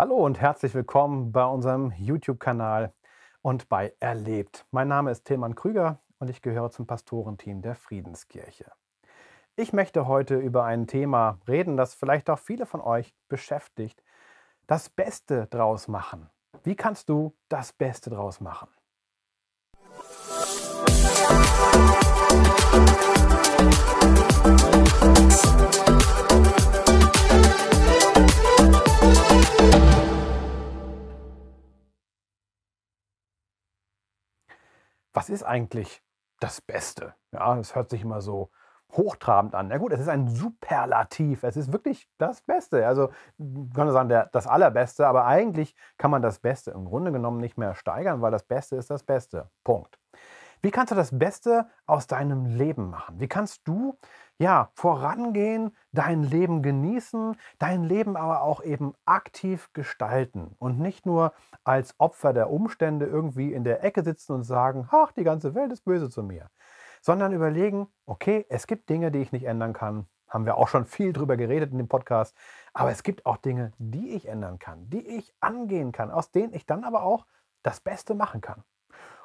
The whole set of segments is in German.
Hallo und herzlich willkommen bei unserem YouTube-Kanal und bei Erlebt. Mein Name ist Tilman Krüger und ich gehöre zum Pastorenteam der Friedenskirche. Ich möchte heute über ein Thema reden, das vielleicht auch viele von euch beschäftigt. Das Beste draus machen. Wie kannst du das Beste draus machen? Was ist eigentlich das Beste? Ja, das hört sich immer so hochtrabend an. Na gut, es ist ein Superlativ. Es ist wirklich das Beste. Also kann man sagen, der, das Allerbeste, aber eigentlich kann man das Beste im Grunde genommen nicht mehr steigern, weil das Beste ist das Beste. Punkt. Wie kannst du das Beste aus deinem Leben machen? Wie kannst du ja vorangehen, dein Leben genießen, dein Leben aber auch eben aktiv gestalten und nicht nur als Opfer der Umstände irgendwie in der Ecke sitzen und sagen, ach, die ganze Welt ist böse zu mir, sondern überlegen, okay, es gibt Dinge, die ich nicht ändern kann, haben wir auch schon viel drüber geredet in dem Podcast, aber es gibt auch Dinge, die ich ändern kann, die ich angehen kann, aus denen ich dann aber auch das Beste machen kann.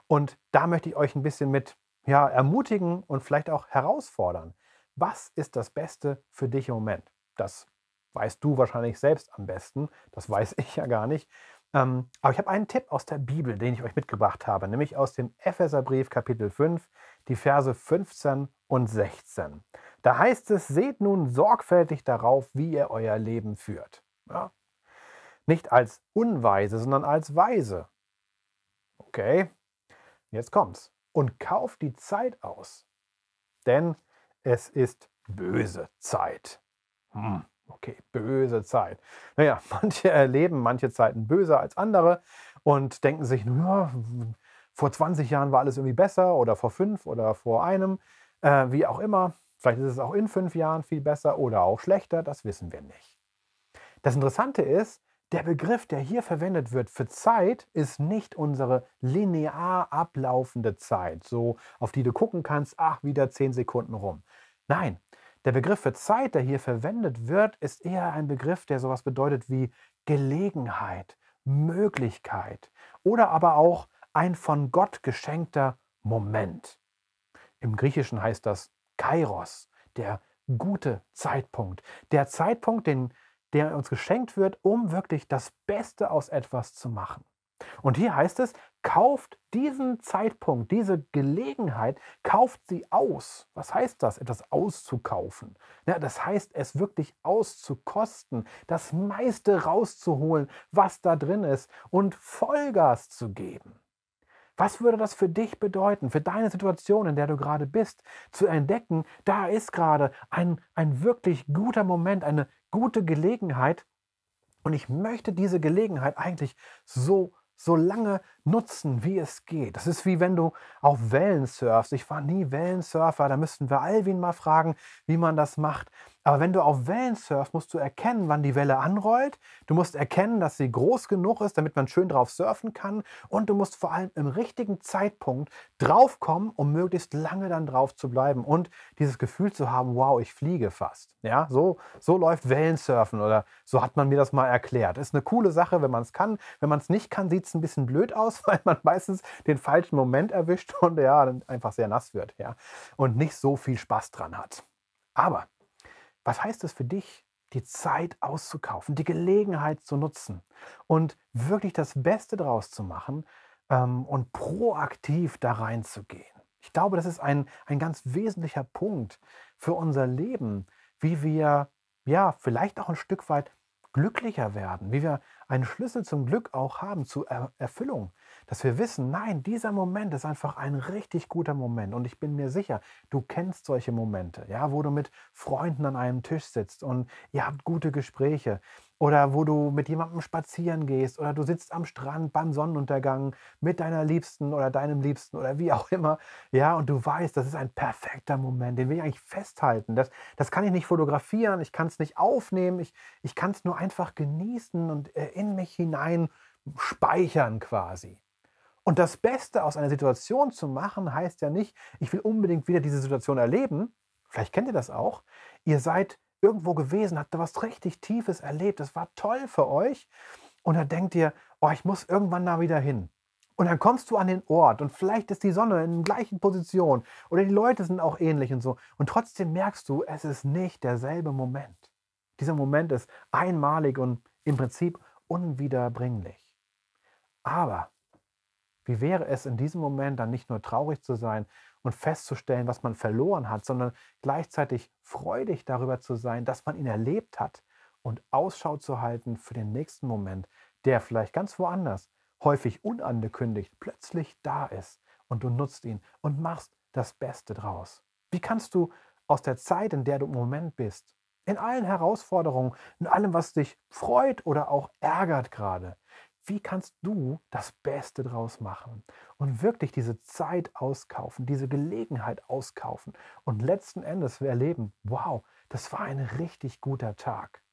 Und da möchte ich euch ein bisschen mit ja, ermutigen und vielleicht auch herausfordern. Was ist das Beste für dich im Moment? Das weißt du wahrscheinlich selbst am besten. Das weiß ich ja gar nicht. Ähm, aber ich habe einen Tipp aus der Bibel, den ich euch mitgebracht habe, nämlich aus dem Epheserbrief Kapitel 5, die Verse 15 und 16. Da heißt es, seht nun sorgfältig darauf, wie ihr euer Leben führt. Ja? Nicht als Unweise, sondern als Weise. Okay, Jetzt kommt's. Und kauft die Zeit aus. Denn es ist böse Zeit. Hm, okay, böse Zeit. Naja, manche erleben manche Zeiten böser als andere und denken sich, ja, vor 20 Jahren war alles irgendwie besser oder vor fünf oder vor einem, äh, wie auch immer. Vielleicht ist es auch in fünf Jahren viel besser oder auch schlechter, das wissen wir nicht. Das Interessante ist, der Begriff, der hier verwendet wird für Zeit, ist nicht unsere linear ablaufende Zeit, so auf die du gucken kannst, ach, wieder zehn Sekunden rum. Nein, der Begriff für Zeit, der hier verwendet wird, ist eher ein Begriff, der sowas bedeutet wie Gelegenheit, Möglichkeit oder aber auch ein von Gott geschenkter Moment. Im Griechischen heißt das Kairos, der gute Zeitpunkt. Der Zeitpunkt, den der uns geschenkt wird, um wirklich das Beste aus etwas zu machen. Und hier heißt es, kauft diesen Zeitpunkt, diese Gelegenheit, kauft sie aus. Was heißt das, etwas auszukaufen? Ja, das heißt, es wirklich auszukosten, das meiste rauszuholen, was da drin ist und Vollgas zu geben. Was würde das für dich bedeuten, für deine Situation, in der du gerade bist, zu entdecken, da ist gerade ein, ein wirklich guter Moment, eine gute Gelegenheit und ich möchte diese Gelegenheit eigentlich so so lange nutzen, wie es geht. Das ist wie wenn du auf Wellen surfst. Ich war nie Wellensurfer, da müssten wir Alvin mal fragen, wie man das macht. Aber wenn du auf Wellen surfst, musst du erkennen, wann die Welle anrollt. Du musst erkennen, dass sie groß genug ist, damit man schön drauf surfen kann. Und du musst vor allem im richtigen Zeitpunkt draufkommen, um möglichst lange dann drauf zu bleiben und dieses Gefühl zu haben, wow, ich fliege fast. Ja, so, so läuft Wellensurfen oder so hat man mir das mal erklärt. Ist eine coole Sache, wenn man es kann. Wenn man es nicht kann, sieht es ein bisschen blöd aus, weil man meistens den falschen Moment erwischt und ja, dann einfach sehr nass wird. Ja, und nicht so viel Spaß dran hat. Aber was heißt es für dich, die Zeit auszukaufen, die Gelegenheit zu nutzen und wirklich das Beste draus zu machen ähm, und proaktiv da reinzugehen? Ich glaube, das ist ein, ein ganz wesentlicher Punkt für unser Leben, wie wir ja vielleicht auch ein Stück weit glücklicher werden, wie wir einen Schlüssel zum Glück auch haben, zur er Erfüllung. Dass wir wissen, nein, dieser Moment ist einfach ein richtig guter Moment. Und ich bin mir sicher, du kennst solche Momente, ja, wo du mit Freunden an einem Tisch sitzt und ihr habt gute Gespräche. Oder wo du mit jemandem spazieren gehst oder du sitzt am Strand beim Sonnenuntergang mit deiner Liebsten oder deinem Liebsten oder wie auch immer. Ja, und du weißt, das ist ein perfekter Moment, den will ich eigentlich festhalten. Das, das kann ich nicht fotografieren, ich kann es nicht aufnehmen, ich, ich kann es nur einfach genießen und äh, in mich hinein speichern quasi. Und das Beste aus einer Situation zu machen, heißt ja nicht, ich will unbedingt wieder diese Situation erleben. Vielleicht kennt ihr das auch. Ihr seid irgendwo gewesen, habt da was richtig Tiefes erlebt. Das war toll für euch. und dann denkt ihr, oh, ich muss irgendwann da wieder hin. Und dann kommst du an den Ort und vielleicht ist die Sonne in der gleichen Position oder die Leute sind auch ähnlich und so. Und trotzdem merkst du, es ist nicht derselbe Moment. Dieser Moment ist einmalig und im Prinzip unwiederbringlich. Aber wie wäre es in diesem Moment dann nicht nur traurig zu sein und festzustellen, was man verloren hat, sondern gleichzeitig freudig darüber zu sein, dass man ihn erlebt hat und Ausschau zu halten für den nächsten Moment, der vielleicht ganz woanders, häufig unangekündigt, plötzlich da ist und du nutzt ihn und machst das Beste draus. Wie kannst du aus der Zeit, in der du im Moment bist, in allen Herausforderungen, in allem, was dich freut oder auch ärgert gerade, wie kannst du das Beste draus machen und wirklich diese Zeit auskaufen, diese Gelegenheit auskaufen und letzten Endes erleben, wow, das war ein richtig guter Tag.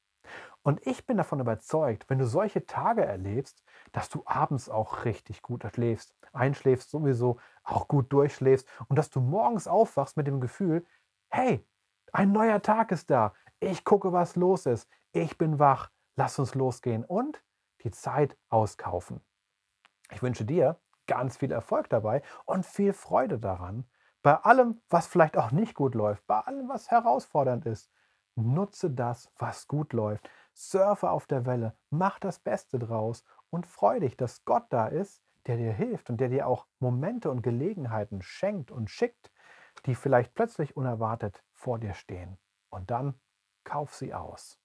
Und ich bin davon überzeugt, wenn du solche Tage erlebst, dass du abends auch richtig gut schläfst, einschläfst, sowieso auch gut durchschläfst und dass du morgens aufwachst mit dem Gefühl, hey, ein neuer Tag ist da, ich gucke, was los ist, ich bin wach, lass uns losgehen und die Zeit auskaufen. Ich wünsche dir ganz viel Erfolg dabei und viel Freude daran. Bei allem, was vielleicht auch nicht gut läuft, bei allem, was herausfordernd ist, nutze das, was gut läuft. Surfe auf der Welle, mach das Beste draus und freu dich, dass Gott da ist, der dir hilft und der dir auch Momente und Gelegenheiten schenkt und schickt, die vielleicht plötzlich unerwartet vor dir stehen. Und dann kauf sie aus.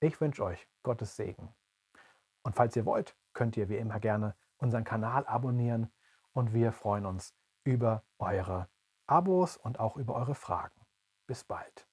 Ich wünsche euch Gottes Segen. Und falls ihr wollt, könnt ihr wie immer gerne unseren Kanal abonnieren und wir freuen uns über eure Abos und auch über eure Fragen. Bis bald.